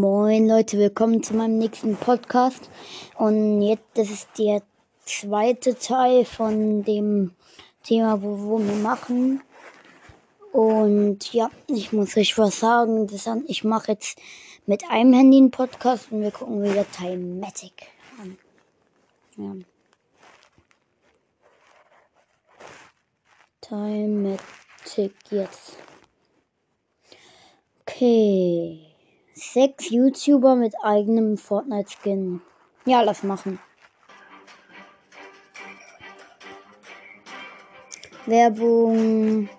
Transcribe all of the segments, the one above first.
Moin Leute, willkommen zu meinem nächsten Podcast. Und jetzt, das ist der zweite Teil von dem Thema, wo, wo wir machen. Und ja, ich muss euch was sagen. Das, ich mache jetzt mit einem Handy einen Podcast und wir gucken wieder Timatic an. Ja. Timatic jetzt. Okay. Sechs YouTuber mit eigenem Fortnite-Skin. Ja, lass machen. Werbung.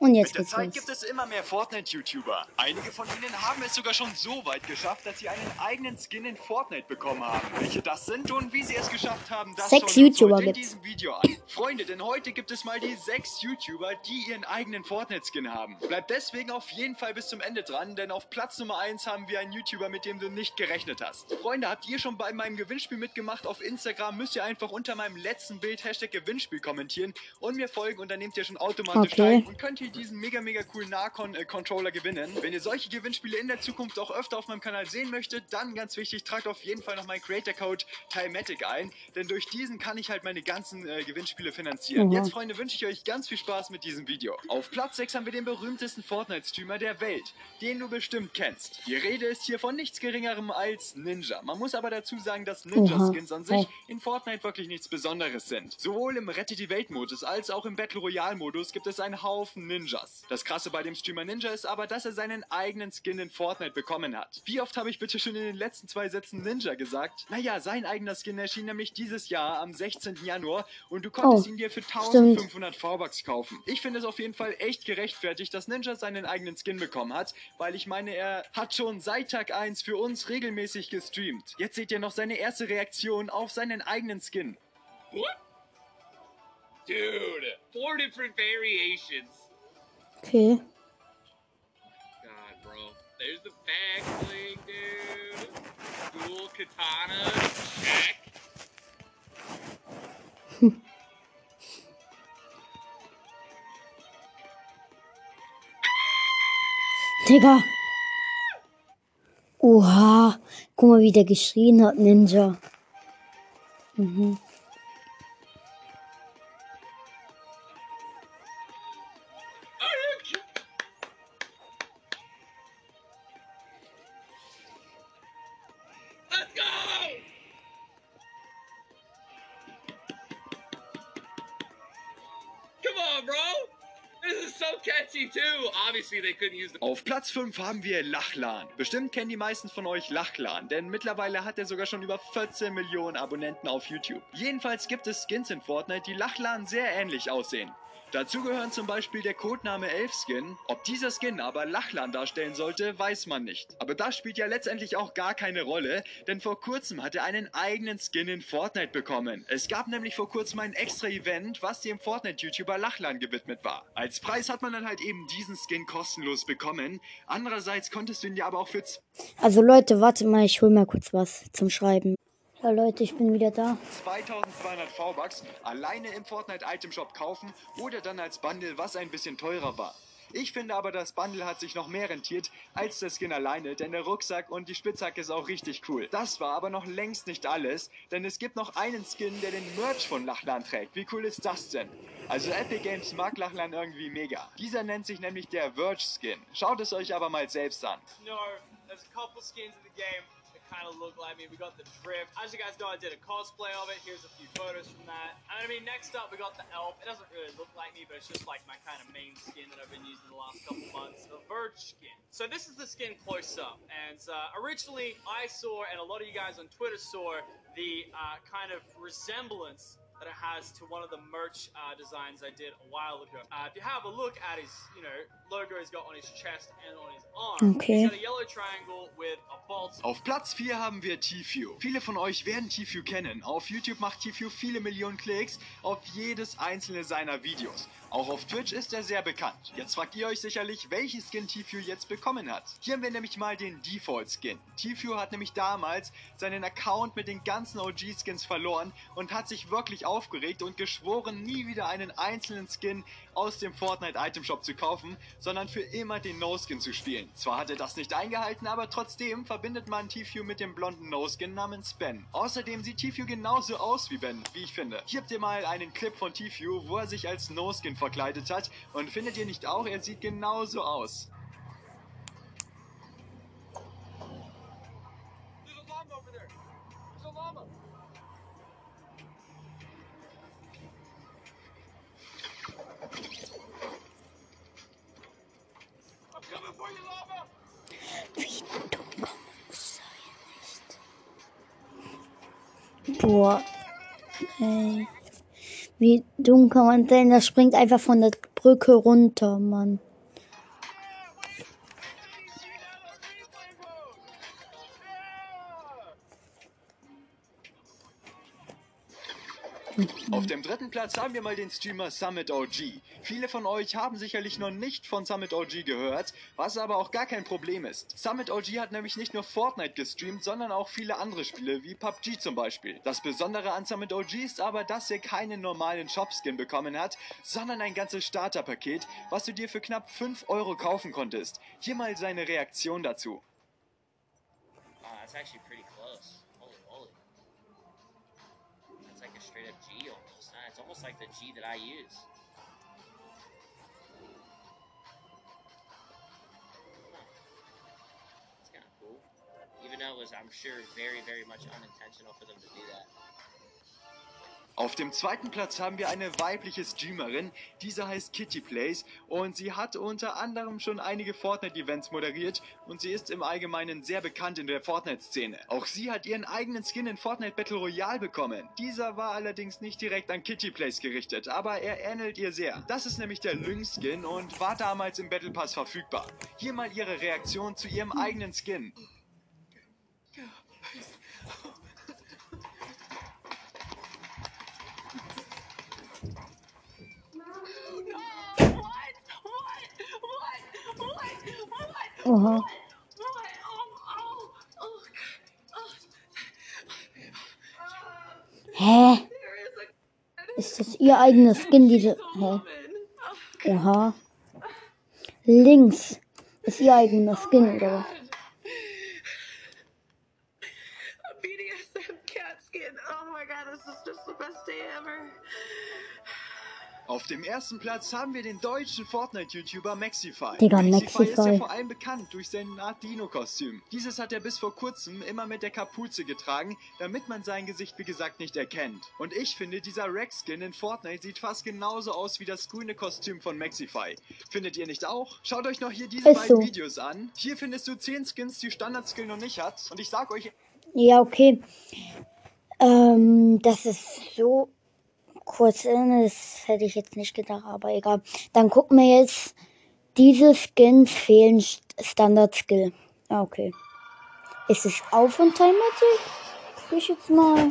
Und jetzt Mit der Zeit los. gibt es immer mehr Fortnite-YouTuber. Einige von ihnen haben es sogar schon so weit geschafft, dass sie einen eigenen Skin in Fortnite bekommen haben. Welche das sind und wie sie es geschafft haben, das Sechs schauen wir uns YouTuber in diesem Video an. Freunde, denn heute gibt es mal die sechs YouTuber, die ihren eigenen Fortnite-Skin haben. Bleibt deswegen auf jeden Fall bis zum Ende dran, denn auf Platz Nummer 1 haben wir einen YouTuber, mit dem du nicht gerechnet hast. Freunde, habt ihr schon bei meinem Gewinnspiel mitgemacht? Auf Instagram müsst ihr einfach unter meinem letzten Bild Hashtag Gewinnspiel kommentieren und mir folgen und dann nehmt ihr schon automatisch Okay. teil und könnt ihr diesen mega, mega coolen Nahcon-Controller gewinnen. Wenn ihr solche Gewinnspiele in der Zukunft auch öfter auf meinem Kanal sehen möchtet, dann ganz wichtig, tragt auf jeden Fall noch meinen Creator-Code Timatic ein, denn durch diesen kann ich halt meine ganzen äh, Gewinnspiele finanzieren. Mhm. Jetzt, Freunde, wünsche ich euch ganz viel Spaß mit diesem Video. Auf Platz 6 haben wir den berühmtesten Fortnite-Streamer der Welt, den du bestimmt kennst. Die Rede ist hier von nichts geringerem als Ninja. Man muss aber dazu sagen, dass Ninja-Skins an sich in Fortnite wirklich nichts Besonderes sind. Sowohl im Rette die Welt-Modus als auch im Battle Royale-Modus gibt es einen Haufen Ninjas. Das krasse bei dem Streamer Ninja ist aber, dass er seinen eigenen Skin in Fortnite bekommen hat. Wie oft habe ich bitte schon in den letzten zwei Sätzen Ninja gesagt? Naja, sein eigener Skin erschien nämlich dieses Jahr am 16. Januar und du konntest Oh, ihn dir für stimmt. 1500 V-Bucks kaufen. Ich finde es auf jeden Fall echt gerechtfertigt, dass Ninja seinen eigenen Skin bekommen hat, weil ich meine, er hat schon seit Tag 1 für uns regelmäßig gestreamt. Jetzt seht ihr noch seine erste Reaktion auf seinen eigenen Skin. What? Dude, four different variations. Okay. God, bro. There's the back bling, dude. Cool katana. Check. Digga. Oha. Guck mal, wie der geschrien hat, Ninja. Mhm. Auf Platz 5 haben wir Lachlan. Bestimmt kennen die meisten von euch Lachlan, denn mittlerweile hat er sogar schon über 14 Millionen Abonnenten auf YouTube. Jedenfalls gibt es Skins in Fortnite, die Lachlan sehr ähnlich aussehen. Dazu gehören zum Beispiel der Codename Elf-Skin. Ob dieser Skin aber Lachlan darstellen sollte, weiß man nicht. Aber das spielt ja letztendlich auch gar keine Rolle, denn vor kurzem hat er einen eigenen Skin in Fortnite bekommen. Es gab nämlich vor kurzem ein extra Event, was dem Fortnite-YouTuber Lachlan gewidmet war. Als Preis hat man dann halt eben diesen Skin kostenlos bekommen. Andererseits konntest du ihn ja aber auch für Also Leute, warte mal, ich hol mal kurz was zum Schreiben. Ja Leute, ich bin wieder da. 2200 V-Bucks alleine im Fortnite Item Shop kaufen oder dann als Bundle, was ein bisschen teurer war. Ich finde aber, das Bundle hat sich noch mehr rentiert als der Skin alleine, denn der Rucksack und die Spitzhacke ist auch richtig cool. Das war aber noch längst nicht alles, denn es gibt noch einen Skin, der den Merch von Lachlan trägt. Wie cool ist das denn? Also Epic Games mag Lachlan irgendwie mega. Dieser nennt sich nämlich der Verge Skin. Schaut es euch aber mal selbst an. No, there's a couple skins in the game kind of look like me. We got the drift. As you guys know, I did a cosplay of it. Here's a few photos from that. And I mean, next up, we got the elf. It doesn't really look like me, but it's just like my kind of main skin that I've been using the last couple months. The Verge skin. So this is the skin close up. And uh, originally, I saw, and a lot of you guys on Twitter saw, the uh, kind of resemblance that it has to one of the merch uh, designs I did a while ago. Uh, if you have a look at his, you know, logo he's got on his chest and on his arm, Okay. he's got a yellow triangle with a defaults. Auf Platz 4 haben wir Tfue. Viele von euch werden Tfue kennen. Auf YouTube macht Tfue viele Millionen Klicks auf jedes einzelne seiner Videos. Auch auf Twitch ist er sehr bekannt. Jetzt fragt ihr euch sicherlich, welchen Skin Tfue jetzt bekommen hat. Hier haben wir nämlich mal den Default Skin. Tfue hat nämlich damals seinen Account mit den ganzen OG Skins verloren und hat sich wirklich aufgeregt und geschworen, nie wieder einen einzelnen Skin aus dem Fortnite Item Shop zu kaufen, sondern für immer den No-Skin zu spielen. Zwar hat er das nicht eingehalten, aber trotzdem verbindet man Tfue mit dem blonden No-Skin namens Ben. Außerdem sieht Tfue genauso aus wie Ben, wie ich finde. Hier habt ihr mal einen Clip von Tfue, wo er sich als No-Skin verkleidet hat und findet ihr nicht auch, er sieht genauso aus. There's a llama over there. There's a llama. I'm coming for you, llama. Wie dumm kann man sein, echt? Boah. Ey. Wie dumm kann man sein? Das springt einfach von der Brücke runter, Mann. Auf dem dritten Platz haben wir mal den Streamer Summit OG. Viele von euch haben sicherlich noch nicht von Summit OG gehört, was aber auch gar kein Problem ist. Summit OG hat nämlich nicht nur Fortnite gestreamt, sondern auch viele andere Spiele, wie PUBG zum Beispiel. Das Besondere an Summit OG ist aber, dass er keinen normalen Shop-Skin bekommen hat, sondern ein ganzes Starterpaket, was du dir für knapp 5 Euro kaufen konntest. Hier mal seine Reaktion dazu. Oh, that's actually pretty close. Almost. It's like the G that I use. That's kind of cool. Even though it was, I'm sure, very, very much unintentional for them to do that. Auf dem zweiten Platz haben wir eine weibliche Streamerin, diese heißt Kitty Plays und sie hat unter anderem schon einige Fortnite-Events moderiert und sie ist im Allgemeinen sehr bekannt in der Fortnite-Szene. Auch sie hat ihren eigenen Skin in Fortnite Battle Royale bekommen. Dieser war allerdings nicht direkt an Kitty Plays gerichtet, aber er ähnelt ihr sehr. Das ist nämlich der Lynx-Skin und war damals im Battle Pass verfügbar. Hier mal ihre Reaktion zu ihrem eigenen Skin. Oha. Hä? Ist das ihr eigenes Skin, diese. Hä? Oha. Links. Ist ihr eigener Skin, oder was? BDSM cat skin. Oh my god, this is just the best day ever. Auf dem ersten Platz haben wir den deutschen Fortnite-YouTuber Maxify. Digga, ist ja Maxify. vor allem bekannt durch sein Art Dino-Kostüm. Dieses hat er bis vor kurzem immer mit der Kapuze getragen, damit man sein Gesicht wie gesagt nicht erkennt. Und ich finde, dieser Rex-Skin in Fortnite sieht fast genauso aus wie das grüne Kostüm von Maxify. Findet ihr nicht auch? Schaut euch noch hier diese Ist beiden so. Videos an. Hier findest du 10 Skins, die Standard-Skill noch nicht hat. Und ich sag euch, Ja, okay. Ähm, das ist so kurz, äh, das hätte ich jetzt nicht gedacht, aber egal. Dann gucken wir jetzt. Diese Skins fehlen St- Standard-Skill. Ah, okay. Ist es auch von Timatic? Guck ich jetzt mal.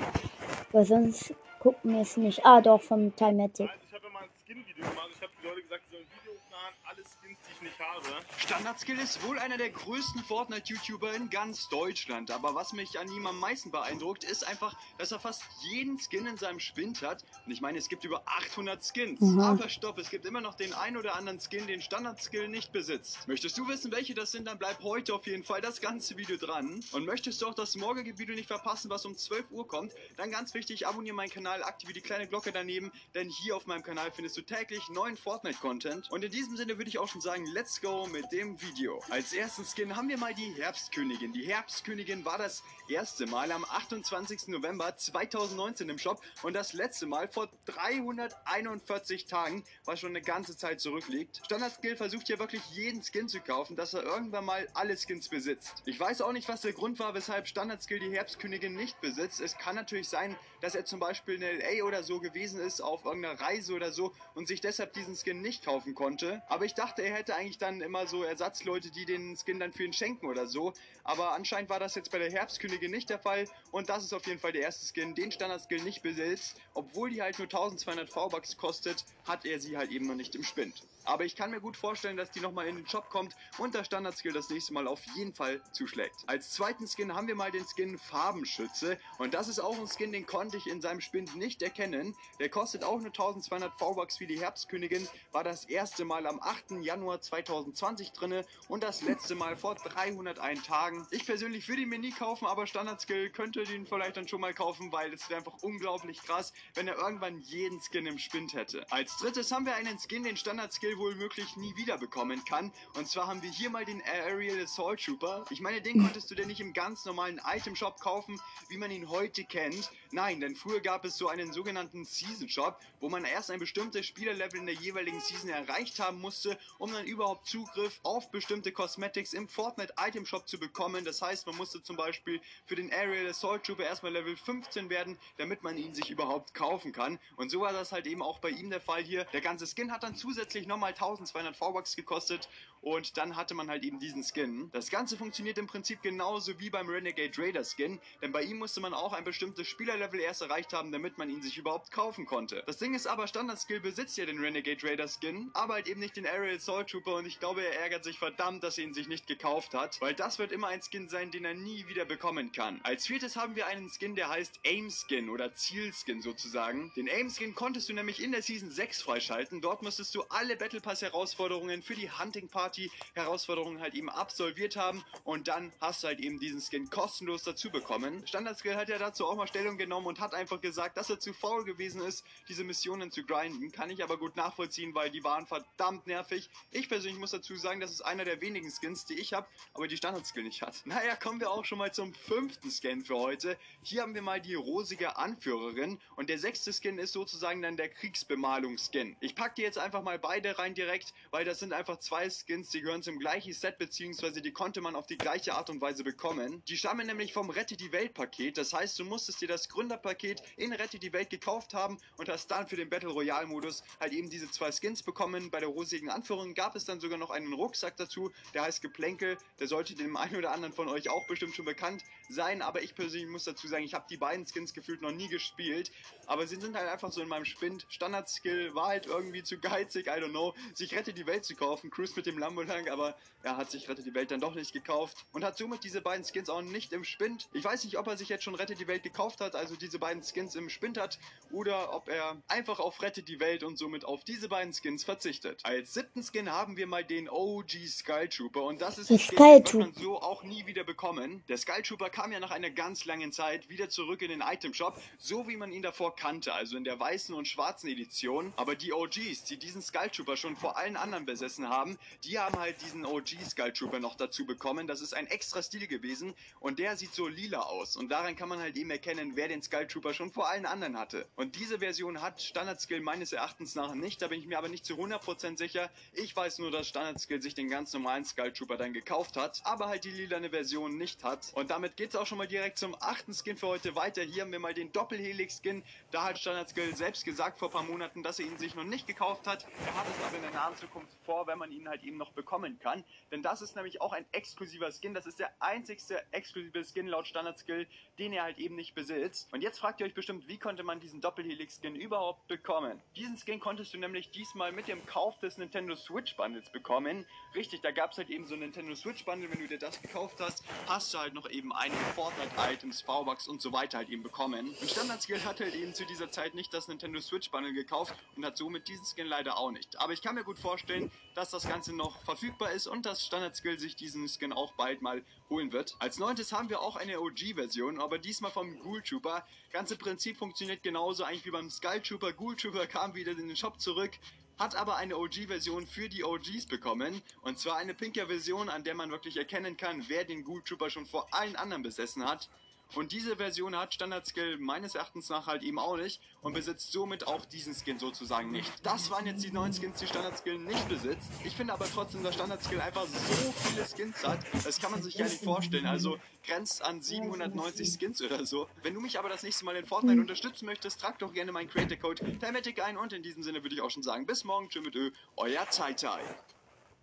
Weil sonst gucken wir es nicht. Ah, doch, vom Timatic. Ich habe ja mal ein Skin-Video gemacht. Ich habe die Leute gesagt, sie sollen ein Video hochladen, alle Skins, die ich nicht habe. Standardskill ist wohl einer der größten Fortnite-YouTuber in ganz Deutschland. Aber was mich an ihm am meisten beeindruckt, ist einfach, dass er fast jeden Skin in seinem Spind hat. Und ich meine, es gibt über 800 Skins. Mhm. Aber stopp, es gibt immer noch den ein oder anderen Skin, den Standardskill nicht besitzt. Möchtest du wissen, welche das sind, dann bleib heute auf jeden Fall das ganze Video dran. Und möchtest du auch das morgige Video nicht verpassen, was um 12 Uhr kommt, dann ganz wichtig, abonniere meinen Kanal, aktiviere die kleine Glocke daneben, denn hier auf meinem Kanal findest du täglich neuen Fortnite-Content. Und in diesem Sinne würde ich auch schon sagen, let's go mit dem Video. Als ersten Skin haben wir mal die Herbstkönigin. Die Herbstkönigin war das erste Mal am 28. November 2019 im Shop und das letzte Mal vor 341 Tagen, was schon eine ganze Zeit zurückliegt. Standard-Skill versucht hier wirklich jeden Skin zu kaufen, dass er irgendwann mal alle Skins besitzt. Ich weiß auch nicht, was der Grund war, weshalb Standard-Skill die Herbstkönigin nicht besitzt. Es kann natürlich sein, dass er zum Beispiel in LA oder so gewesen ist, auf irgendeiner Reise oder so und sich deshalb diesen Skin nicht kaufen konnte. Aber ich dachte, er hätte eigentlich dann immer so Ersatzleute, die den Skin dann für ihn schenken oder so. Aber anscheinend war das jetzt bei der Herbstkönigin nicht der Fall. Und das ist auf jeden Fall der erste Skin, den Standard-Skill nicht besitzt. Obwohl die halt nur 1200 V-Bucks kostet, hat er sie halt eben noch nicht im Spind. Aber ich kann mir gut vorstellen, dass die nochmal in den Shop kommt und der Standard-Skill das nächste Mal auf jeden Fall zuschlägt. Als zweiten Skin haben wir mal den Skin Farbenschütze. Und das ist auch ein Skin, den konnte ich in seinem Spind nicht erkennen. Der kostet auch nur 1200 V-Bucks wie die Herbstkönigin. War das erste Mal am 8. Januar 2020 drinne und das letzte Mal vor 301 Tagen. Ich persönlich würde ihn mir nie kaufen, aber Standard-Skill könnte den vielleicht dann schon mal kaufen, weil es wäre einfach unglaublich krass, wenn er irgendwann jeden Skin im Spind hätte. Als drittes haben wir einen Skin, den Standard-Skill wohl möglich nie wieder bekommen kann. Und zwar haben wir hier mal den Aerial Assault Trooper. Ich meine, den konntest du denn nicht im ganz normalen Item Shop kaufen, wie man ihn heute kennt. Nein, denn früher gab es so einen sogenannten Season Shop, wo man erst ein bestimmtes Spielerlevel in der jeweiligen Season erreicht haben musste, um dann überhaupt Zugriff auf bestimmte Cosmetics im Fortnite Item Shop zu bekommen. Das heißt, man musste zum Beispiel für den Aerial Assault Trooper erstmal Level 15 werden, damit man ihn sich überhaupt kaufen kann. Und so war das halt eben auch bei ihm der Fall hier. Der ganze Skin hat dann zusätzlich nochmal 1200 V-Bucks gekostet und dann hatte man halt eben diesen Skin. Das Ganze funktioniert im Prinzip genauso wie beim Renegade Raider Skin, denn bei ihm musste man auch ein bestimmtes Spielerlevel erst erreicht haben, damit man ihn sich überhaupt kaufen konnte. Das Ding ist aber, Standard Skill besitzt ja den Renegade Raider Skin, aber halt eben nicht den Aerial Soul Trooper und ich glaube, er ärgert sich verdammt, dass er ihn sich nicht gekauft hat, weil das wird immer ein Skin sein, den er nie wieder bekommen kann. Als viertes haben wir einen Skin, der heißt Aim Skin oder Ziel Skin sozusagen. Den Aim Skin konntest du nämlich in der Season 6 freischalten. Dort musstest du alle Battle Pass Herausforderungen für die Hunting Party Herausforderungen halt eben absolviert haben und dann hast du halt eben diesen Skin kostenlos dazu bekommen. Standard Skill hat ja dazu auch mal Stellung genommen und hat einfach gesagt, dass er zu faul gewesen ist, diese Missionen zu grinden. Kann ich aber gut nachvollziehen, weil die waren verdammt nervig. Ich persönlich muss dazu sagen, das ist einer der wenigen Skins, die ich habe, aber die Standard Skill nicht hat. Naja, kommen wir auch schon mal zum fünften Skin für heute. Hier haben wir mal die rosige Anführerin und der sechste Skin ist sozusagen dann der Kriegsbemalung-Skin. Ich packe dir jetzt einfach mal beide rein direkt, weil das sind einfach zwei Skins, die gehören zum gleichen Set, beziehungsweise die konnte man auf die gleiche Art und Weise bekommen. Die stammen nämlich vom Rette die Welt Paket, das heißt, du musstest dir das Gründerpaket in Rette die Welt gekauft haben und hast dann für den Battle Royale Modus halt eben diese zwei Skins bekommen. Bei der rosigen Anführung gab es dann sogar noch einen Rucksack dazu, der heißt Geplänkel, der sollte dem einen oder anderen von euch auch bestimmt schon bekannt sein, aber ich persönlich muss dazu sagen, ich habe die beiden Skins gefühlt noch nie gespielt, aber sie sind halt einfach so in meinem Spind. Standard Skill war halt irgendwie zu geizig, I don't know, sich Rette die Welt zu kaufen, Cruise mit dem Lambo lang, aber er hat sich Rette die Welt dann doch nicht gekauft und hat somit diese beiden Skins auch nicht im Spind. Ich weiß nicht, ob er sich jetzt schon Rette die Welt gekauft hat, also diese beiden Skins im Spind hat, oder ob er einfach auf Rette die Welt und somit auf diese beiden Skins verzichtet. Als siebten Skin haben wir mal den OG Skull Trooper und das ist ein Skin, den man so auch nie wieder bekommen. Der Skull Trooper kam ja nach einer ganz langen Zeit wieder zurück in den Item Shop, so wie man ihn davor kannte, also in der weißen und schwarzen Edition. Aber die OGs, die diesen Skull Trooper schon vor allen anderen besessen haben, die haben halt diesen OG Skull Trooper noch dazu bekommen. Das ist ein extra Stil gewesen und der sieht so lila aus. Und daran kann man halt eben erkennen, wer den Skull Trooper schon vor allen anderen hatte. Und diese Version hat Standard Skill meines Erachtens nach nicht, da bin ich mir aber nicht zu 100% sicher. Ich weiß nur, dass Standard Skill sich den ganz normalen Skull Trooper dann gekauft hat, aber halt die lilane Version nicht hat. Und damit geht es auch schon mal direkt zum achten Skin für heute weiter. Hier haben wir mal den Doppelhelix-Skin. Da hat Standard Skill selbst gesagt vor ein paar Monaten, dass er ihn sich noch nicht gekauft hat. Er hat es in der nahen Zukunft vor, wenn man ihn halt eben noch bekommen kann. Denn das ist nämlich auch ein exklusiver Skin. Das ist der einzigste exklusive Skin laut Standard Skill, den er halt eben nicht besitzt. Und jetzt fragt ihr euch bestimmt, wie konnte man diesen Doppelhelix-Skin überhaupt bekommen? Diesen Skin konntest du nämlich diesmal mit dem Kauf des Nintendo Switch Bundles bekommen. Richtig, da gab es halt eben so ein Nintendo Switch Bundle. Wenn du dir das gekauft hast, hast du halt noch eben einige Fortnite-Items, V-Bucks und so weiter halt eben bekommen. Und Standard Skill hat halt eben zu dieser Zeit nicht das Nintendo Switch Bundle gekauft und hat somit diesen Skin leider auch nicht. Aber ich kann mir gut vorstellen, dass das Ganze noch verfügbar ist und dass Standard Skill sich diesen Skin auch bald mal holen wird. Als neuntes haben wir auch eine OG-Version, aber diesmal vom Ghoul Trooper. Ganze Prinzip funktioniert genauso eigentlich wie beim Skull Trooper. Ghoul Trooper kam wieder in den Shop zurück, hat aber eine OG-Version für die OGs bekommen. Und zwar eine pinker Version, an der man wirklich erkennen kann, wer den Ghoul Trooper schon vor allen anderen besessen hat. Und diese Version hat Standard-Skill meines Erachtens nach halt eben auch nicht und besitzt somit auch diesen Skin sozusagen nicht. Das waren jetzt die neuen Skins, die Standard-Skill nicht besitzt. Ich finde aber trotzdem, dass Standard-Skill einfach so viele Skins hat, das kann man sich gar nicht vorstellen. Also grenzt an 790 Skins oder so. Wenn du mich aber das nächste Mal in Fortnite unterstützen möchtest, trag doch gerne meinen Creator-Code Thematic ein und in diesem Sinne würde ich auch schon sagen, bis morgen, tschüss mit Ö, euer Tai Tai.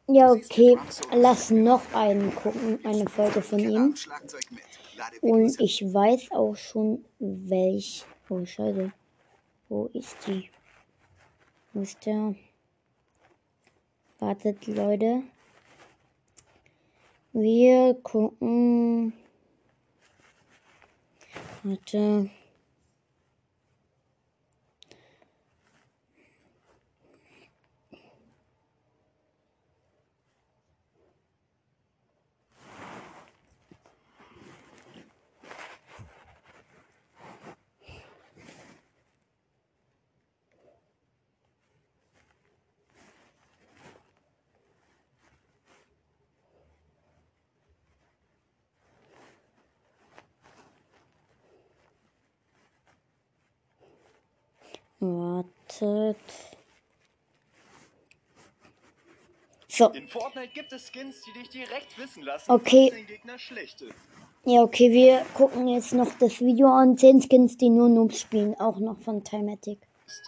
Ja, okay. Lass noch einen gucken, eine Folge von ihm. Und ich weiß auch schon, welch. Oh, scheiße. Wo ist die? Wo ist der? Wartet, Leute. Wir gucken. Warte. Wartet. So. In Fortnite gibt es Skins, die dich direkt wissen lassen, Okay. Ja, okay, wir gucken jetzt noch das Video an. 10 Skins, die nur Noobs spielen. Auch noch von Timatic.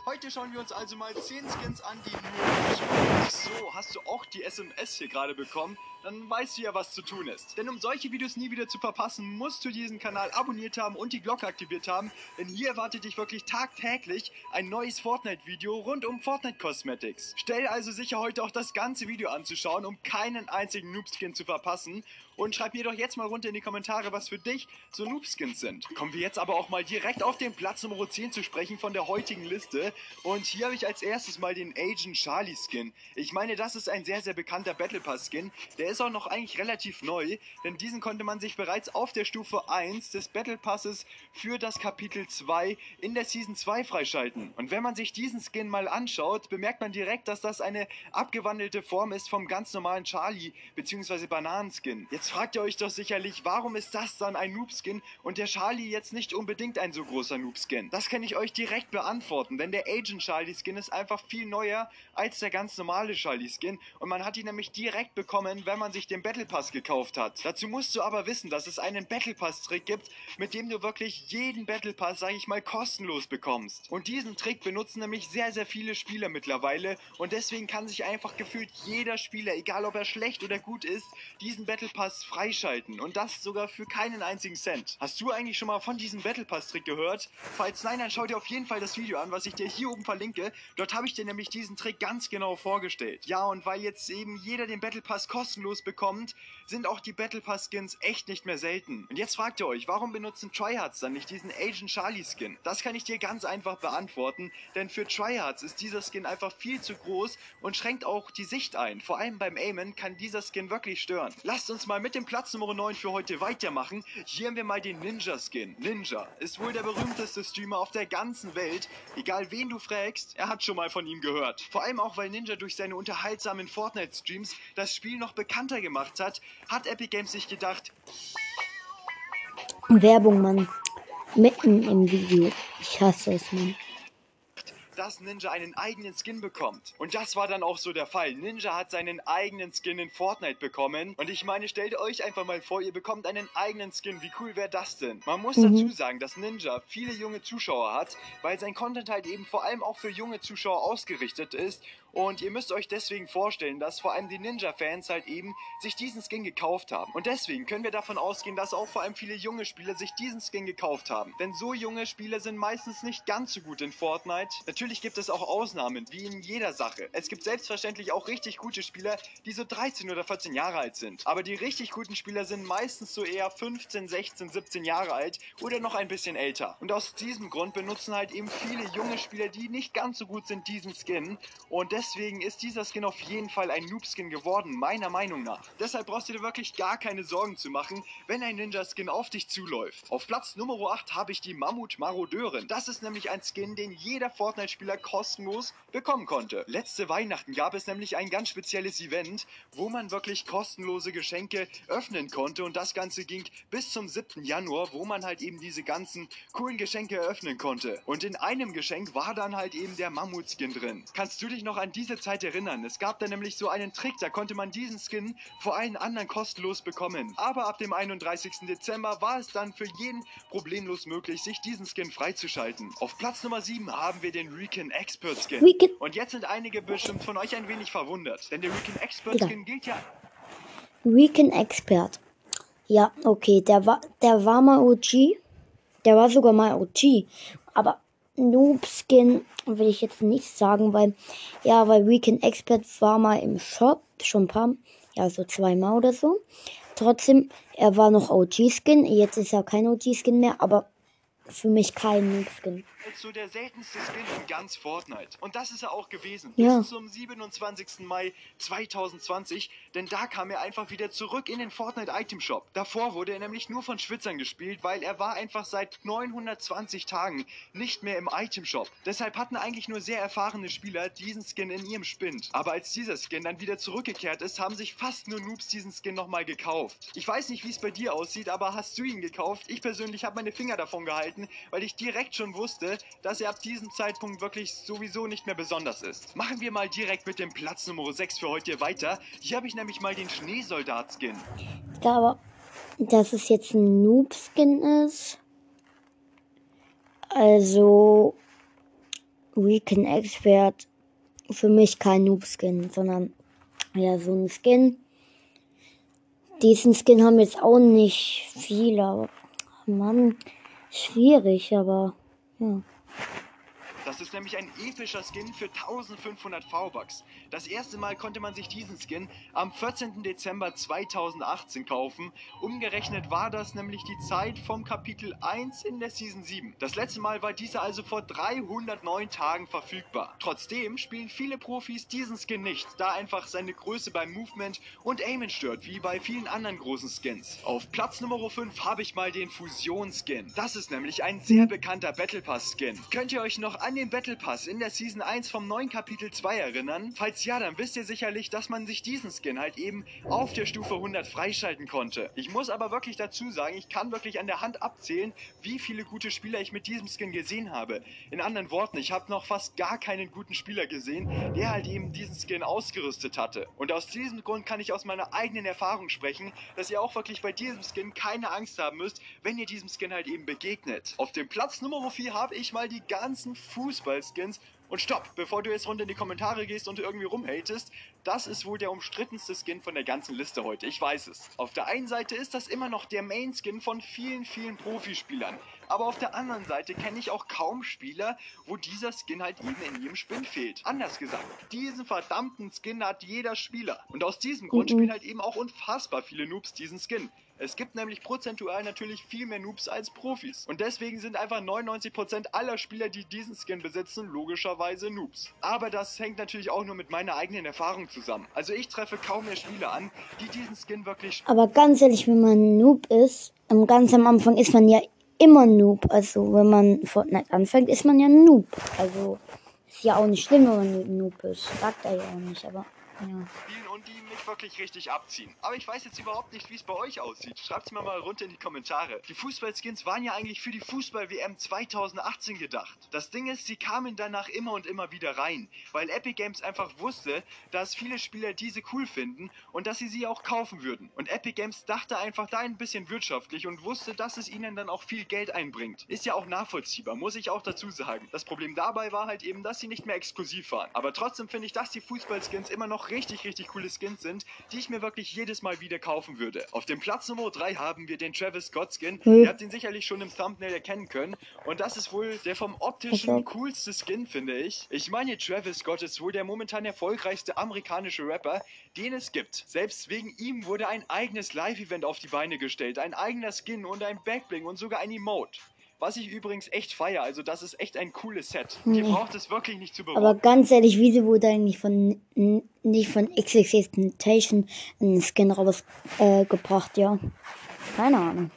Heute schauen wir uns also mal 10 Skins an, die nur spielen. So, hast du auch die SMS hier gerade bekommen? Dann weißt du ja, was zu tun ist. Denn um solche Videos nie wieder zu verpassen, musst du diesen Kanal abonniert haben und die Glocke aktiviert haben. Denn hier erwartet dich wirklich tagtäglich ein neues Fortnite-Video rund um Fortnite Cosmetics. Stell also sicher heute auch das ganze Video anzuschauen, um keinen einzigen Noob-Skin zu verpassen. Und schreib mir doch jetzt mal runter in die Kommentare, was für dich so Noob-Skins sind. Kommen wir jetzt aber auch mal direkt auf den Platz Nummer 10 zu sprechen von der heutigen Liste. Und hier habe ich als erstes mal den Agent Charlie Skin. Ich meine, das ist ein sehr, sehr bekannter Battle Pass Skin. Der ist auch noch eigentlich relativ neu, denn diesen konnte man sich bereits auf der Stufe 1 des Battle Passes für das Kapitel 2 in der Season 2 freischalten. Und wenn man sich diesen Skin mal anschaut, bemerkt man direkt, dass das eine abgewandelte Form ist vom ganz normalen Charlie bzw. Bananenskin. Jetzt fragt ihr euch doch sicherlich, warum ist das dann ein Noob-Skin und der Charlie jetzt nicht unbedingt ein so großer Noob-Skin? Das kann ich euch direkt beantworten, denn der Agent Charlie Skin ist einfach viel neuer als der ganz normale Charlie Skin und man hat ihn nämlich direkt bekommen, wenn man sich den Battle Pass gekauft hat. Dazu musst du aber wissen, dass es einen Battle Pass Trick gibt, mit dem du wirklich jeden Battle Pass, sag ich mal, kostenlos bekommst. Und diesen Trick benutzen nämlich sehr, sehr viele Spieler mittlerweile und deswegen kann sich einfach gefühlt jeder Spieler, egal ob er schlecht oder gut ist, diesen Battle Pass freischalten und das sogar für keinen einzigen Cent. Hast du eigentlich schon mal von diesem Battle Pass Trick gehört? Falls nein, dann schau dir auf jeden Fall das Video an, was ich dir hier oben verlinke. Dort habe ich dir nämlich diesen Trick ganz genau vorgestellt. Ja, und weil jetzt eben jeder den Battle Pass kostenlos bekommt, sind auch die Battle Pass Skins echt nicht mehr selten. Und jetzt fragt ihr euch, warum benutzen Tryhards dann nicht diesen Agent Charlie Skin? Das kann ich dir ganz einfach beantworten, denn für Tryhards ist dieser Skin einfach viel zu groß und schränkt auch die Sicht ein. Vor allem beim Aimen kann dieser Skin wirklich stören. Lasst uns mal mit dem Platz Nummer 9 für heute weitermachen. Hier haben wir mal den Ninja Skin. Ninja ist wohl der berühmteste Streamer auf der ganzen Welt. Egal wen du fragst, er hat schon mal von ihm gehört. Vor allem auch, weil Ninja durch seine unterhaltsamen Fortnite-Streams das Spiel noch bekannter gemacht hat, hat Epic Games sich gedacht, Werbung, Mann. Mitten im Video. Ich hasse es, Mann. dass Ninja einen eigenen Skin bekommt. Und das war dann auch so der Fall. Ninja hat seinen eigenen Skin in Fortnite bekommen. Und ich meine, stellt euch einfach mal vor, ihr bekommt einen eigenen Skin. Wie cool wäre das denn? Man muss Mhm. dazu sagen, dass Ninja viele junge Zuschauer hat, weil sein Content halt eben vor allem auch für junge Zuschauer ausgerichtet ist. Und ihr müsst euch deswegen vorstellen, dass vor allem die Ninja-Fans halt eben sich diesen Skin gekauft haben. Und deswegen können wir davon ausgehen, dass auch vor allem viele junge Spieler sich diesen Skin gekauft haben. Denn so junge Spieler sind meistens nicht ganz so gut in Fortnite. Natürlich gibt es auch Ausnahmen, wie in jeder Sache. Es gibt selbstverständlich auch richtig gute Spieler, die so 13 oder 14 Jahre alt sind. Aber die richtig guten Spieler sind meistens so eher 15, 16, 17 Jahre alt oder noch ein bisschen älter. Und aus diesem Grund benutzen halt eben viele junge Spieler, die nicht ganz so gut sind, diesen Skin. Und deswegen ist dieser Skin auf jeden Fall ein Noob-Skin geworden, meiner Meinung nach. Deshalb brauchst du dir wirklich gar keine Sorgen zu machen, wenn ein Ninja-Skin auf dich zuläuft. Auf Platz Nummer 8 habe ich die Mammut Marodeurin. Das ist nämlich ein Skin, den jeder Fortnite-Spieler kostenlos bekommen konnte. Letzte Weihnachten gab es nämlich ein ganz spezielles Event, wo man wirklich kostenlose Geschenke öffnen konnte und das Ganze ging bis zum 7. Januar, wo man halt eben diese ganzen coolen Geschenke eröffnen konnte. Und in einem Geschenk war dann halt eben der Mammut-Skin drin. Kannst du dich noch an diese Zeit erinnern? Es gab da nämlich so einen Trick, da konnte man diesen Skin vor allen anderen kostenlos bekommen. Aber ab dem 31. Dezember war es dann für jeden problemlos möglich, sich diesen Skin freizuschalten. Auf Platz Nummer 7 haben wir den Recon Expert Skin. Recon- Und jetzt sind einige bestimmt von euch ein wenig verwundert, denn der Recon Expert. Skin gilt ja Weekend Expert. Ja, okay, der war, der war mal OG. Der war sogar mal OG. Aber Noob Skin will ich jetzt nicht sagen, weil, ja, weil Weekend Expert war mal im Shop, schon ein paar, ja, so zweimal oder so. Trotzdem, er war noch OG Skin. Jetzt ist er kein OG Skin mehr, aber für mich kein Skin. als so der seltenste Skin in ganz Fortnite. Und das ist er auch gewesen. Ja. Bis zum 27. Mai 2020, denn da kam er einfach wieder zurück in den Fortnite Item Shop. Davor wurde er nämlich nur von Schwitzern gespielt, weil er war einfach seit 920 Tagen nicht mehr im Item Shop. Deshalb hatten eigentlich nur sehr erfahrene Spieler diesen Skin in ihrem Spind. Aber als dieser Skin dann wieder zurückgekehrt ist, haben sich fast nur Noobs diesen Skin nochmal gekauft. Ich weiß nicht, wie es bei dir aussieht, aber hast du ihn gekauft? Ich persönlich habe meine Finger davon gehalten, weil ich direkt schon wusste, dass er ab diesem Zeitpunkt wirklich sowieso nicht mehr besonders ist. Machen wir mal direkt mit dem Platz Nummer 6 für heute weiter. Hier habe ich nämlich mal den Schneesoldat-Skin. Da aber, dass es jetzt ein Noob-Skin ist. Also, Weekend Expert für mich kein Noob-Skin, sondern ja, so ein Skin. Diesen Skin haben jetzt auch nicht viele, aber Mann, schwierig, aber ja. Das ist nämlich ein epischer Skin für 1500 V-Bucks. Das erste Mal konnte man sich diesen Skin am 14. Dezember 2018 kaufen. Umgerechnet war das nämlich die Zeit vom Kapitel 1 in der Season 7. Das letzte Mal war dieser also vor 309 Tagen verfügbar. Trotzdem spielen viele Profis diesen Skin nicht, da einfach seine Größe beim Movement und Aimen stört, wie bei vielen anderen großen Skins. Auf Platz Nummer 5 habe ich mal den Fusion-Skin. Das ist nämlich ein sehr bekannter Battle Pass-Skin. Könnt ihr euch noch an den Battle Pass in der Season 1 vom neuen Kapitel 2 erinnern? Falls ja, dann wisst ihr sicherlich, dass man sich diesen Skin halt eben auf der Stufe 100 freischalten konnte. Ich muss aber wirklich dazu sagen, ich kann wirklich an der Hand abzählen, wie viele gute Spieler ich mit diesem Skin gesehen habe. In anderen Worten, ich habe noch fast gar keinen guten Spieler gesehen, der halt eben diesen Skin ausgerüstet hatte. Und aus diesem Grund kann ich aus meiner eigenen Erfahrung sprechen, dass ihr auch wirklich bei diesem Skin keine Angst haben müsst, wenn ihr diesem Skin halt eben begegnet. Auf dem Platz Nummer 4 habe ich mal die ganzen Fußballskins und stopp, bevor du jetzt runter in die Kommentare gehst und irgendwie rumhatest, das ist wohl der umstrittenste Skin von der ganzen Liste heute, ich weiß es. Auf der einen Seite ist das immer noch der Main-Skin von vielen, vielen Profispielern. Aber auf der anderen Seite kenne ich auch kaum Spieler, wo dieser Skin halt eben in ihrem Spin fehlt. Anders gesagt, diesen verdammten Skin hat jeder Spieler. Und aus diesem Grund Mhm. spielen halt eben auch unfassbar viele Noobs diesen Skin. Es gibt nämlich prozentual natürlich viel mehr Noobs als Profis. Und deswegen sind einfach 99% aller Spieler, die diesen Skin besitzen, logischerweise Noobs. Aber das hängt natürlich auch nur mit meiner eigenen Erfahrung zusammen. Also ich treffe kaum mehr Spieler an, die diesen Skin wirklich Aber ganz ehrlich, wenn man Noob ist, am ganz am Anfang ist man ja immer Noob. Also wenn man Fortnite anfängt, ist man ja Noob. Also ist ja auch nicht schlimm, wenn man Noob ist. Sagt er ja auch nicht, aber. Spielen und die mich wirklich richtig abziehen. Aber ich weiß jetzt überhaupt nicht, wie es bei euch aussieht. Schreibt's mir mal runter in die Kommentare. Die Fußballskins waren ja eigentlich für die Fußball-WM 2018 gedacht. Das Ding ist, sie kamen danach immer und immer wieder rein, weil Epic Games einfach wusste, dass viele Spieler diese cool finden und dass sie sie auch kaufen würden. Und Epic Games dachte einfach da ein bisschen wirtschaftlich und wusste, dass es ihnen dann auch viel Geld einbringt. Ist ja auch nachvollziehbar, muss ich auch dazu sagen. Das Problem dabei war halt eben, dass sie nicht mehr exklusiv waren. Aber trotzdem finde ich, dass die Fußballskins immer noch richtig, richtig coole Skins sind, die ich mir wirklich jedes Mal wieder kaufen würde. Auf dem Platz Nummer 3 haben wir den Travis Scott Skin. Hm. Ihr habt ihn sicherlich schon im Thumbnail erkennen können. Und das ist wohl der vom optischen coolste Skin, finde ich. Ich meine, Travis Scott ist wohl der momentan erfolgreichste amerikanische Rapper, den es gibt. Selbst wegen ihm wurde ein eigenes Live-Event auf die Beine gestellt, ein eigener Skin und ein Backbling und sogar ein Emote. Was ich übrigens echt feier, also das ist echt ein cooles Set. Nee. Ihr braucht es wirklich nicht zu Aber beworben. ganz ehrlich, wieso wurde eigentlich von nicht von XXX Temptation ein Skin rausgebracht, äh, gebracht, ja? Keine Ahnung.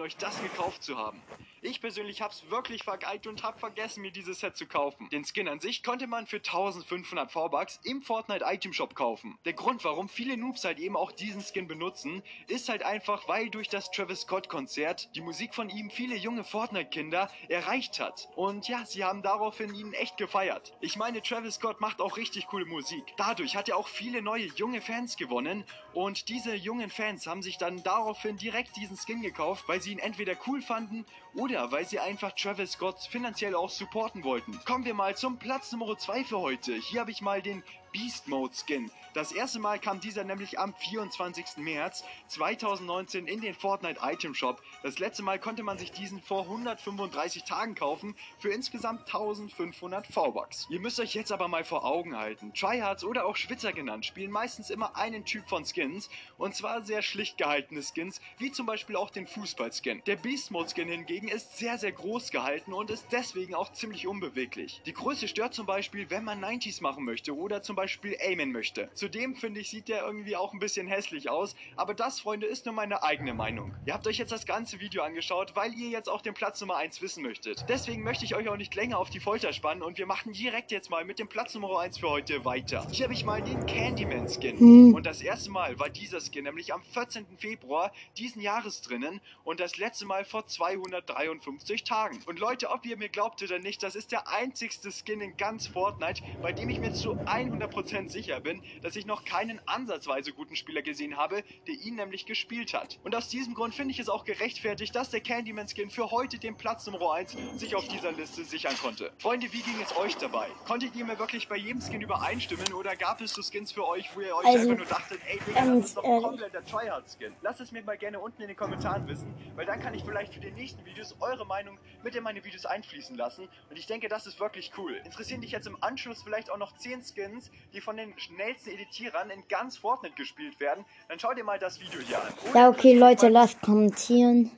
euch das gekauft zu haben. Ich persönlich hab's wirklich vergeigt und hab vergessen, mir dieses Set zu kaufen. Den Skin an sich konnte man für 1500 V-Bucks im Fortnite Item Shop kaufen. Der Grund, warum viele Noobs halt eben auch diesen Skin benutzen, ist halt einfach, weil durch das Travis Scott Konzert die Musik von ihm viele junge Fortnite-Kinder erreicht hat. Und ja, sie haben daraufhin ihn echt gefeiert. Ich meine, Travis Scott macht auch richtig coole Musik. Dadurch hat er auch viele neue junge Fans gewonnen und diese jungen Fans haben sich dann daraufhin direkt diesen Skin gekauft, weil sie ihn entweder cool fanden oder weil sie einfach Travis Scott finanziell auch supporten wollten. Kommen wir mal zum Platz Nummer 2 für heute. Hier habe ich mal den Beast Mode Skin. Das erste Mal kam dieser nämlich am 24. März 2019 in den Fortnite Item Shop. Das letzte Mal konnte man sich diesen vor 135 Tagen kaufen für insgesamt 1500 V-Bucks. Ihr müsst euch jetzt aber mal vor Augen halten. Tryhards oder auch Schwitzer genannt spielen meistens immer einen Typ von Skins und zwar sehr schlicht gehaltene Skins, wie zum Beispiel auch den Fußball-Skin. Der Beast Mode Skin hingegen ist sehr, sehr groß gehalten und ist deswegen auch ziemlich unbeweglich. Die Größe stört zum Beispiel, wenn man 90s machen möchte oder zum Beispiel aimen möchte. Zudem finde ich, sieht der irgendwie auch ein bisschen hässlich aus, aber das, Freunde, ist nur meine eigene Meinung. Ihr habt euch jetzt das ganze Video angeschaut, weil ihr jetzt auch den Platz Nummer 1 wissen möchtet. Deswegen möchte ich euch auch nicht länger auf die Folter spannen und wir machen direkt jetzt mal mit dem Platz Nummer 1 für heute weiter. Hier habe ich mal den Candyman Skin. Hm. Und das erste Mal war dieser Skin nämlich am 14. Februar diesen Jahres drinnen und das letzte Mal vor 253 Tagen. Und Leute, ob ihr mir glaubt oder nicht, das ist der einzigste Skin in ganz Fortnite, bei dem ich mir zu 100% sicher bin, dass ich noch keinen ansatzweise guten Spieler gesehen habe, der ihn nämlich gespielt hat. Und aus diesem Grund finde ich es auch gerechtfertigt, dass der Candyman Skin für heute den Platz Nummer 1 sich auf dieser Liste sichern konnte. Freunde, wie ging es euch dabei? Konntet ihr mir wirklich bei jedem Skin übereinstimmen oder gab es so Skins für euch, wo ihr euch Also, einfach nur dachtet, ey, Digga, das ist doch ein ehrlich. kompletter Tryhard-Skin? Lasst es mir mal gerne unten in den Kommentaren wissen, weil dann kann ich vielleicht für die nächsten Videos eure Meinung mit in meine Videos einfließen lassen und ich denke, das ist wirklich cool. Interessieren dich jetzt im Anschluss vielleicht auch noch 10 Skins, die von den schnellsten Editierern in ganz Fortnite gespielt werden? Dann schau dir mal das Video hier an. Oder Ja, okay, Leute, lasst kommentieren.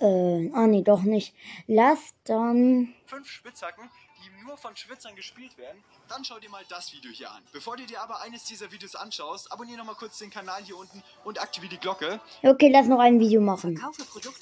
Äh, ah nee, doch nicht. Lasst dann. fünf Spitzhacken, nur von Schwitzern gespielt werden, dann schau dir mal das Video hier an. Bevor du dir aber eines dieser Videos anschaust, abonniere nochmal kurz den Kanal hier unten und aktiviere die Glocke. Okay, lass noch ein Video machen.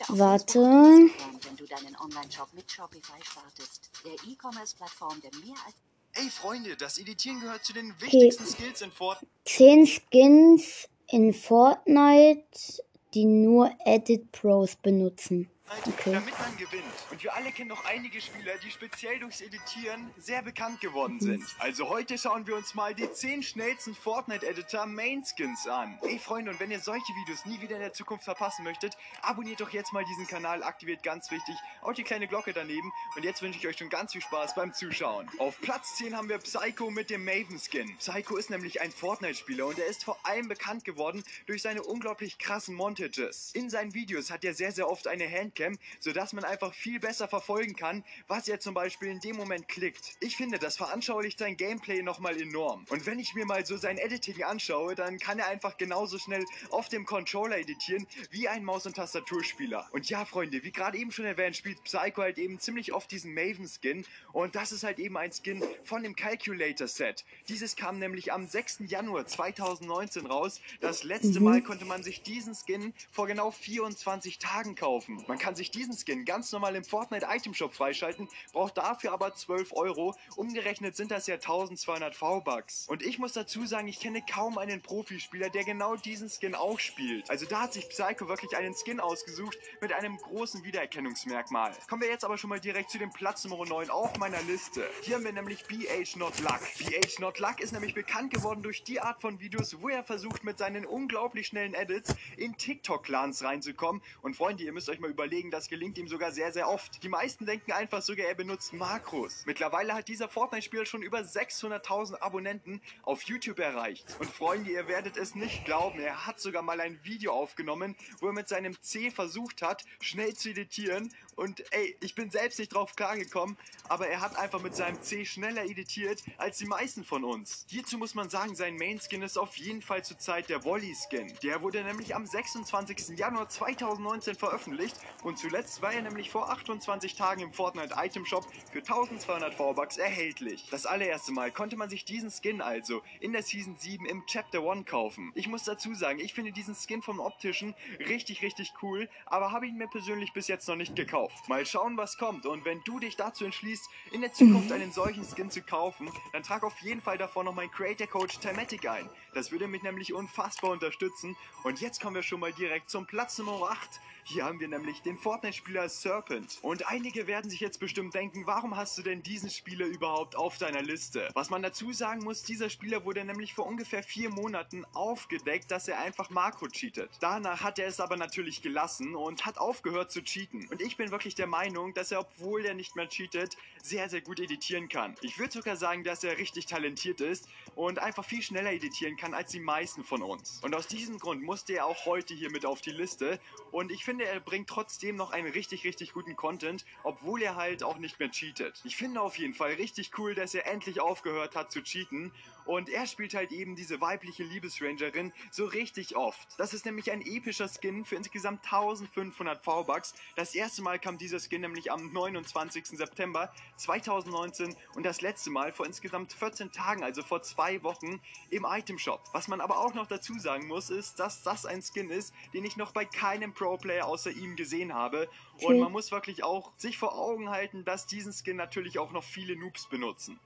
Warte. Wenn du deinen Online-Shop mit Shopify startest. Der E-Commerce-Plattform, der mehr als Ey Freunde, das Editieren gehört zu den wichtigsten Skills in Fortnite. 10 Skins in Fortnite, die nur Edit Pros benutzen. Okay. damit man gewinnt. Und wir alle kennen noch einige Spieler, die speziell durchs Editieren sehr bekannt geworden sind. Also heute schauen wir uns mal die 10 schnellsten Fortnite-Editor Main Skins an. Ey Freunde, und wenn ihr solche Videos nie wieder in der Zukunft verpassen möchtet, abonniert doch jetzt mal diesen Kanal, aktiviert ganz wichtig, auch die kleine Glocke daneben. Und jetzt wünsche ich euch schon ganz viel Spaß beim Zuschauen. Auf Platz 10 haben wir Psycho mit dem Maven-Skin. Psycho ist nämlich ein Fortnite-Spieler und er ist vor allem bekannt geworden durch seine unglaublich krassen Montages. In seinen Videos hat er sehr, sehr oft eine Handcam, sodass man einfach viel besser verfolgen kann, was er zum Beispiel in dem Moment klickt. Ich finde, das veranschaulicht sein Gameplay nochmal enorm. Und wenn ich mir mal so sein Editing anschaue, dann kann er einfach genauso schnell auf dem Controller editieren wie ein Maus- und Tastaturspieler. Und ja, Freunde, wie gerade eben schon erwähnt, spielt Psycho halt eben ziemlich oft diesen Maven-Skin. Und das ist halt eben ein Skin von dem Calculator-Set. Dieses kam nämlich am 6. Januar 2019 raus. Das letzte Mal konnte man sich diesen Skin vor genau 24 Tagen kaufen. Man kann sich diesen Skin ganz normal im Fortnite Item Shop freischalten, braucht dafür aber 12 Euro. Umgerechnet sind das ja 1200 V-Bucks. Und ich muss dazu sagen, ich kenne kaum einen Profispieler, der genau diesen Skin auch spielt. Also da hat sich Psycho wirklich einen Skin ausgesucht mit einem großen Wiedererkennungsmerkmal. Kommen wir jetzt aber schon mal direkt zu dem Platz Nummer 9 auf meiner Liste. Hier haben wir nämlich BH Not Luck. BH Not Luck ist nämlich bekannt geworden durch die Art von Videos, wo er versucht mit seinen unglaublich schnellen Edits in TikTok-Clans reinzukommen. Und Freunde, ihr müsst euch mal überlegen, das gelingt ihm sogar sehr, sehr oft. Die meisten denken einfach sogar, er benutzt Makros. Mittlerweile hat dieser Fortnite-Spieler schon über 600.000 Abonnenten auf YouTube erreicht. Und Freunde, ihr werdet es nicht glauben, er hat sogar mal ein Video aufgenommen, wo er mit seinem C versucht hat, schnell zu editieren Und ey, ich bin selbst nicht drauf klargekommen, aber er hat einfach mit seinem C schneller editiert als die meisten von uns. Hierzu muss man sagen, sein Main-Skin ist auf jeden Fall zurzeit der Volley-Skin. Der wurde nämlich am 26. Januar 2019 veröffentlicht und zuletzt war er nämlich vor 28 Tagen im Fortnite Item Shop für 1200 V-Bucks erhältlich. Das allererste Mal konnte man sich diesen Skin also in der Season 7 im Chapter 1 kaufen. Ich muss dazu sagen, ich finde diesen Skin vom optischen richtig, richtig cool, aber habe ihn mir persönlich bis jetzt noch nicht gekauft. Mal schauen, was kommt und wenn du dich dazu entschließt, in der Zukunft einen solchen Skin zu kaufen, dann trag auf jeden Fall davor noch mein Creator Coach Thematic ein. Das würde mich nämlich unfassbar unterstützen und jetzt kommen wir schon mal direkt zum Platz Nummer 8. Hier haben wir nämlich den Fortnite-Spieler Serpent. Und einige werden sich jetzt bestimmt denken, warum hast du denn diesen Spieler überhaupt auf deiner Liste? Was man dazu sagen muss, dieser Spieler wurde nämlich vor ungefähr vier Monaten aufgedeckt, dass er einfach Marco cheatet. Danach hat er es aber natürlich gelassen und hat aufgehört zu cheaten. Und ich bin wirklich der Meinung, dass er, obwohl er nicht mehr cheatet, sehr, sehr gut editieren kann. Ich würde sogar sagen, dass er richtig talentiert ist und einfach viel schneller editieren kann als die meisten von uns. Und aus diesem Grund musste er auch heute hier mit auf die Liste. Und ich finde, er bringt trotzdem noch einen richtig, richtig guten Content, obwohl er halt auch nicht mehr cheatet. Ich finde auf jeden Fall richtig cool, dass er endlich aufgehört hat zu cheaten. Und er spielt halt eben diese weibliche Liebesrangerin so richtig oft. Das ist nämlich ein epischer Skin für insgesamt 1500 V-Bucks. Das erste Mal kam dieser Skin nämlich am 29. September 2019 und das letzte Mal vor insgesamt 14 Tagen, also vor zwei Wochen, im Item Shop. Was man aber auch noch dazu sagen muss, ist, dass das ein Skin ist, den ich noch bei keinem Pro-Player außer ihm gesehen habe. Und man muss wirklich auch sich vor Augen halten, dass diesen Skin natürlich auch noch viele Noobs benutzen.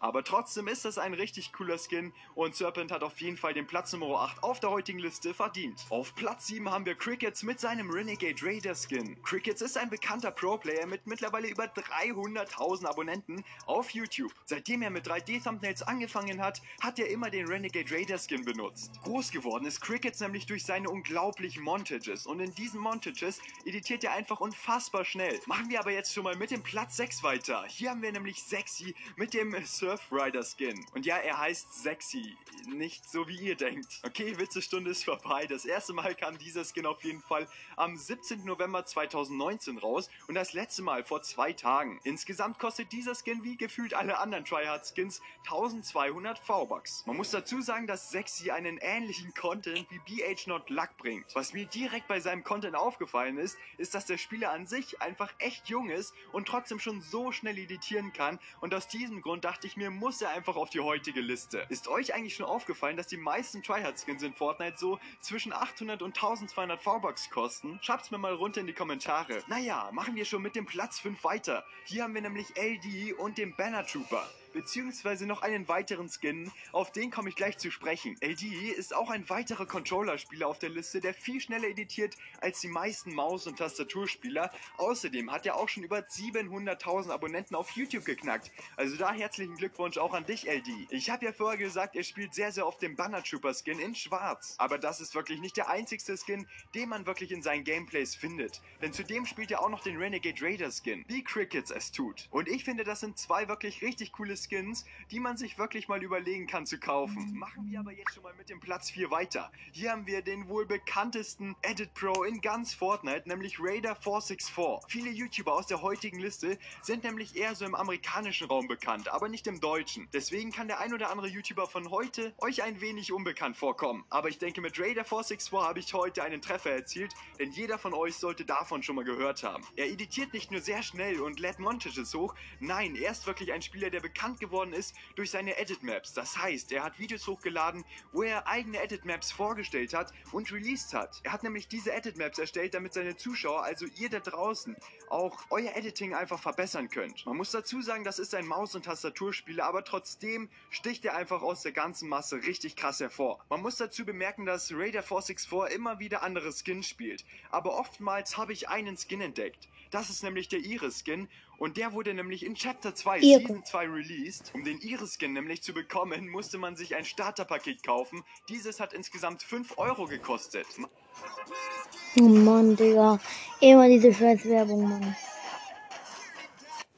Aber trotzdem ist das ein richtig cooler Skin und Serpent hat auf jeden Fall den Platz Nummer 8 auf der heutigen Liste verdient. Auf Platz 7 haben wir Crickets mit seinem Renegade Raider Skin. Crickets ist ein bekannter Pro-Player mit mittlerweile über 300.000 Abonnenten auf YouTube. Seitdem er mit 3D-Thumbnails angefangen hat, hat er immer den Renegade Raider Skin benutzt. Groß geworden ist Crickets nämlich durch seine unglaublichen Montages und in diesen Montages editiert er einfach unfassbar schnell. Machen wir aber jetzt schon mal mit dem Platz 6 weiter. Hier haben wir nämlich Sexy mit dem Surfrider Skin. Und ja, er heißt Sexy, nicht so wie ihr denkt. Okay, Witzestunde ist vorbei. Das erste Mal kam dieser Skin auf jeden Fall am 17. November 2019 raus und das letzte Mal vor zwei Tagen. Insgesamt kostet dieser Skin wie gefühlt alle anderen Tryhard Skins 1200 V-Bucks. Man muss dazu sagen, dass Sexy einen ähnlichen Content wie BH Not Luck bringt. Was mir direkt bei seinem Content aufgefallen ist, ist, dass der Spieler an sich einfach echt jung ist und trotzdem schon so schnell editieren kann und aus diesem Grund dachte ich mir, muss er einfach auf die heutige Liste. Ist euch eigentlich schon aufgefallen, dass die meisten Tryhard-Skins in Fortnite so zwischen 800 und 1200 V-Bucks kosten? Schreibt's mir mal runter in die Kommentare. Naja, machen wir schon mit dem Platz 5 weiter. Hier haben wir nämlich LD und den Banner Trooper beziehungsweise noch einen weiteren Skin, auf den komme ich gleich zu sprechen. LD ist auch ein weiterer Controller-Spieler auf der Liste, der viel schneller editiert als die meisten Maus- und Tastaturspieler. Außerdem hat er auch schon über 700.000 Abonnenten auf YouTube geknackt. Also da herzlichen Glückwunsch auch an dich, LD. Ich habe ja vorher gesagt, er spielt sehr, sehr oft den Banner Trooper Skin in schwarz. Aber das ist wirklich nicht der einzigste Skin, den man wirklich in seinen Gameplays findet. Denn zudem spielt er auch noch den Renegade Raider Skin, wie Crickets es tut. Und ich finde, das sind zwei wirklich richtig coole Skins, die man sich wirklich mal überlegen kann zu kaufen. Machen wir aber jetzt schon mal mit dem Platz 4 weiter. Hier haben wir den wohl bekanntesten Edit Pro in ganz Fortnite, nämlich Raider 464. Viele YouTuber aus der heutigen Liste sind nämlich eher so im amerikanischen Raum bekannt, aber nicht im deutschen. Deswegen kann der ein oder andere YouTuber von heute euch ein wenig unbekannt vorkommen. Aber ich denke, mit Raider 464 habe ich heute einen Treffer erzielt, denn jeder von euch sollte davon schon mal gehört haben. Er editiert nicht nur sehr schnell und lädt Montages hoch, nein, er ist wirklich ein Spieler, der bekannt geworden ist durch seine Edit Maps. Das heißt, er hat Videos hochgeladen, wo er eigene Edit Maps vorgestellt hat und released hat. Er hat nämlich diese Edit Maps erstellt, damit seine Zuschauer, also ihr da draußen, auch euer Editing einfach verbessern könnt. Man muss dazu sagen, das ist ein Maus- und Tastaturspieler, aber trotzdem sticht er einfach aus der ganzen Masse richtig krass hervor. Man muss dazu bemerken, dass Raider 464 immer wieder andere Skins spielt, aber oftmals habe ich einen Skin entdeckt. Das ist nämlich der Iris-Skin und der wurde nämlich in Chapter 2 Iris. Season 2 released. Um den Iris-Skin nämlich zu bekommen, musste man sich ein Starterpaket kaufen. Dieses hat insgesamt 5 Euro gekostet. Oh Mann, Digga. Immer diese scheiß Werbung, Mann.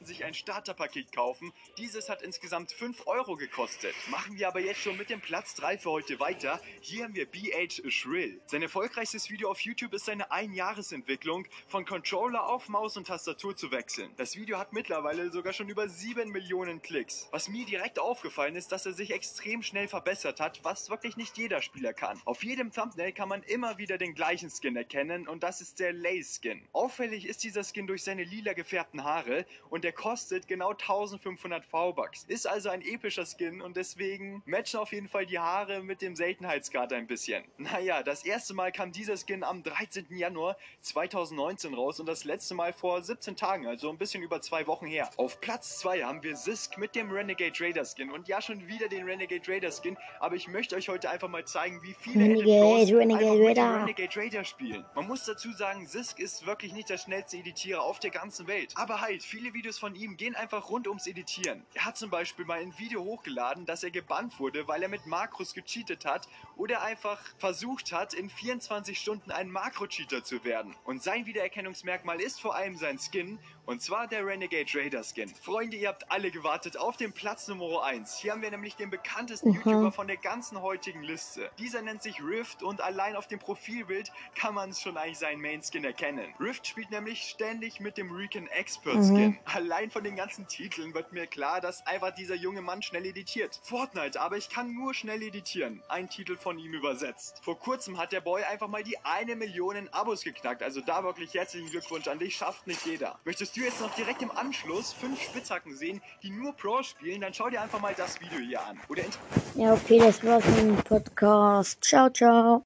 Sich sich ein Starterpaket kaufen. Dieses hat insgesamt 5 Euro gekostet. Machen wir aber jetzt schon mit dem Platz 3 für heute weiter. Hier haben wir BH Shrill. Sein erfolgreichstes Video auf YouTube ist seine Einjahresentwicklung, von Controller auf Maus und Tastatur zu wechseln. Das Video hat mittlerweile sogar schon über 7 Millionen Klicks. Was mir direkt aufgefallen ist, dass er sich extrem schnell verbessert hat, was wirklich nicht jeder Spieler kann. Auf jedem Thumbnail kann man immer wieder den gleichen Skin erkennen und das ist der Lay Skin. Auffällig ist dieser Skin durch seine lila gefärbten Haare und der kostet genau 1500 V-Bucks. Ist also ein epischer Skin und deswegen matchen auf jeden Fall die Haare mit dem Seltenheitsgrad ein bisschen. Naja, das erste Mal kam dieser Skin am 13. Januar 2019 raus und das letzte Mal vor 17 Tagen, also ein bisschen über zwei Wochen her. Auf Platz 2 haben wir Sisk mit dem Renegade Raider Skin und ja schon wieder den Renegade Raider Skin, aber ich möchte euch heute einfach mal zeigen, wie viele Renegade, Renegade Raider. Renegade Raider spielen. Man muss dazu sagen, Sisk ist wirklich nicht der schnellste Editierer auf der ganzen Welt. Aber halt, viele Videos von ihm gehen einfach rund ums Editieren. Er hat zum Beispiel mal ein Video hochgeladen, dass er gebannt wurde, weil er mit Makros gecheatet hat oder einfach versucht hat, in 24 Stunden ein Makro-Cheater zu werden. Und sein Wiedererkennungsmerkmal ist vor allem sein Skin, und zwar der Renegade Raider Skin. Freunde, ihr habt alle gewartet auf den Platz Nummer 1. Hier haben wir nämlich den bekanntesten Aha. YouTuber von der ganzen heutigen Liste. Dieser nennt sich Rift und allein auf dem Profilbild kann man schon eigentlich seinen Main Skin erkennen. Rift spielt nämlich ständig mit dem Recon Expert Skin. Mhm. Allein von den ganzen Titeln wird mir klar, dass einfach dieser junge Mann schnell editiert. Fortnite, aber ich kann nur schnell editieren. Ein Titel von ihm übersetzt. Vor kurzem hat der Boy einfach mal die eine Million Abos geknackt. Also da wirklich herzlichen Glückwunsch an dich. Schafft nicht jeder. Möchtest du jetzt noch direkt im Anschluss fünf Spitzhacken sehen, die nur Pro spielen, dann schau dir einfach mal das Video hier an. Oder Ja, okay, das war's mit dem Podcast. Ciao, ciao.